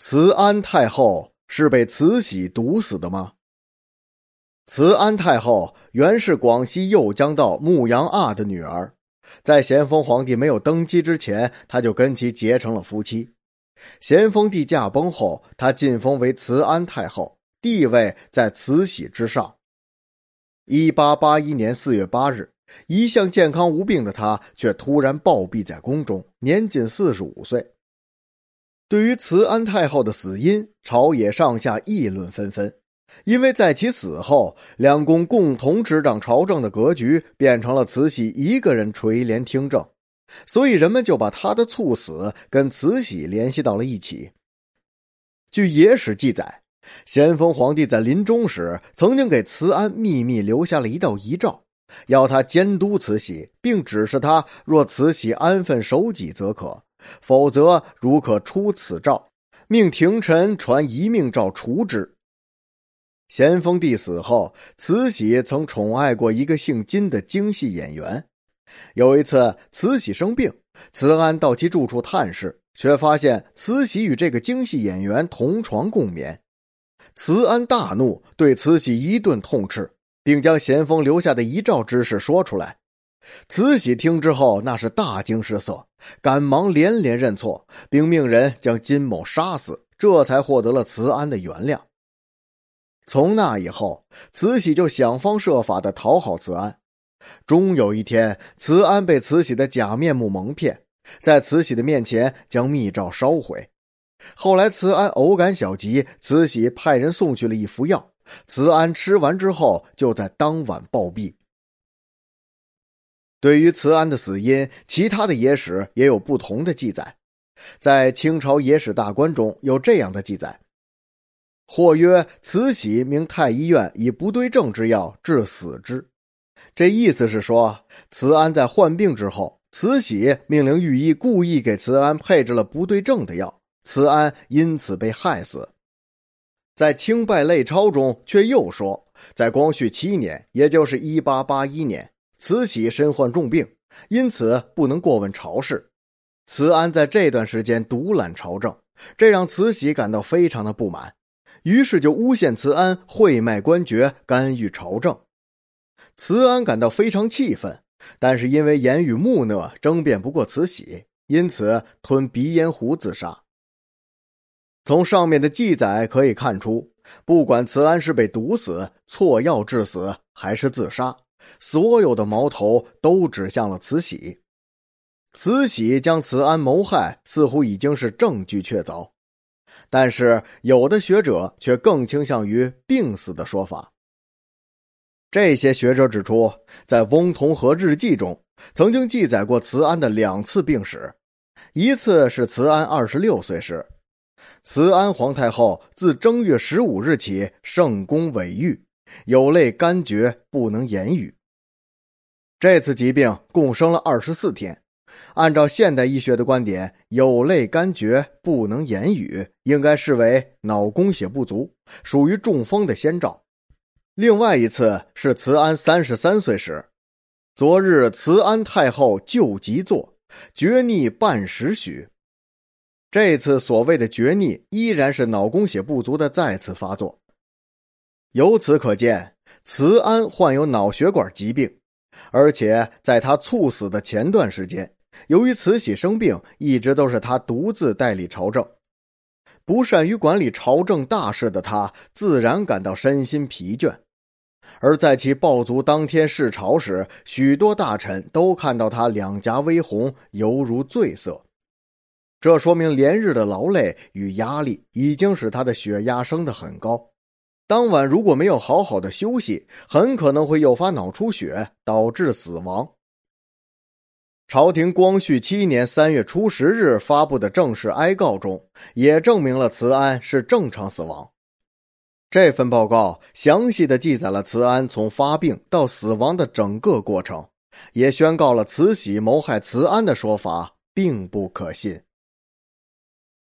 慈安太后是被慈禧毒死的吗？慈安太后原是广西右江道牧羊阿的女儿，在咸丰皇帝没有登基之前，他就跟其结成了夫妻。咸丰帝驾崩后，她晋封为慈安太后，地位在慈禧之上。一八八一年四月八日，一向健康无病的她却突然暴毙在宫中，年仅四十五岁。对于慈安太后的死因，朝野上下议论纷纷。因为在其死后，两宫共同执掌朝政的格局变成了慈禧一个人垂帘听政，所以人们就把她的猝死跟慈禧联系到了一起。据野史记载，咸丰皇帝在临终时曾经给慈安秘密留下了一道遗诏，要他监督慈禧，并指示他若慈禧安分守己则可。否则，如可出此诏，命廷臣传遗命诏除之。咸丰帝死后，慈禧曾宠爱过一个姓金的京戏演员。有一次，慈禧生病，慈安到其住处探视，却发现慈禧与这个京戏演员同床共眠。慈安大怒，对慈禧一顿痛斥，并将咸丰留下的遗诏之事说出来。慈禧听之后，那是大惊失色，赶忙连连认错，并命人将金某杀死，这才获得了慈安的原谅。从那以后，慈禧就想方设法的讨好慈安。终有一天，慈安被慈禧的假面目蒙骗，在慈禧的面前将密诏烧毁。后来，慈安偶感小疾，慈禧派人送去了一服药，慈安吃完之后，就在当晚暴毙。对于慈安的死因，其他的野史也有不同的记载。在清朝野史大观中有这样的记载：或曰慈禧命太医院以不对症之药治死之。这意思是说，慈安在患病之后，慈禧命令御医故意给慈安配置了不对症的药，慈安因此被害死。在《清败类钞》中却又说，在光绪七年，也就是一八八一年。慈禧身患重病，因此不能过问朝事。慈安在这段时间独揽朝政，这让慈禧感到非常的不满，于是就诬陷慈安贿卖官爵，干预朝政。慈安感到非常气愤，但是因为言语木讷，争辩不过慈禧，因此吞鼻烟壶自杀。从上面的记载可以看出，不管慈安是被毒死、错药致死，还是自杀。所有的矛头都指向了慈禧，慈禧将慈安谋害，似乎已经是证据确凿。但是有的学者却更倾向于病死的说法。这些学者指出，在翁同龢日记中曾经记载过慈安的两次病史，一次是慈安二十六岁时，慈安皇太后自正月十五日起圣宫萎郁。有泪干绝，不能言语。这次疾病共生了二十四天。按照现代医学的观点，有泪干绝，不能言语，应该视为脑供血不足，属于中风的先兆。另外一次是慈安三十三岁时，昨日慈安太后就急坐，厥逆半时许。这次所谓的厥逆，依然是脑供血不足的再次发作。由此可见，慈安患有脑血管疾病，而且在他猝死的前段时间，由于慈禧生病，一直都是他独自代理朝政。不善于管理朝政大事的他，自然感到身心疲倦。而在其暴卒当天视朝时，许多大臣都看到他两颊微红，犹如醉色。这说明连日的劳累与压力已经使他的血压升得很高。当晚如果没有好好的休息，很可能会诱发脑出血，导致死亡。朝廷光绪七年三月初十日发布的正式哀告中，也证明了慈安是正常死亡。这份报告详细的记载了慈安从发病到死亡的整个过程，也宣告了慈禧谋害慈安的说法并不可信。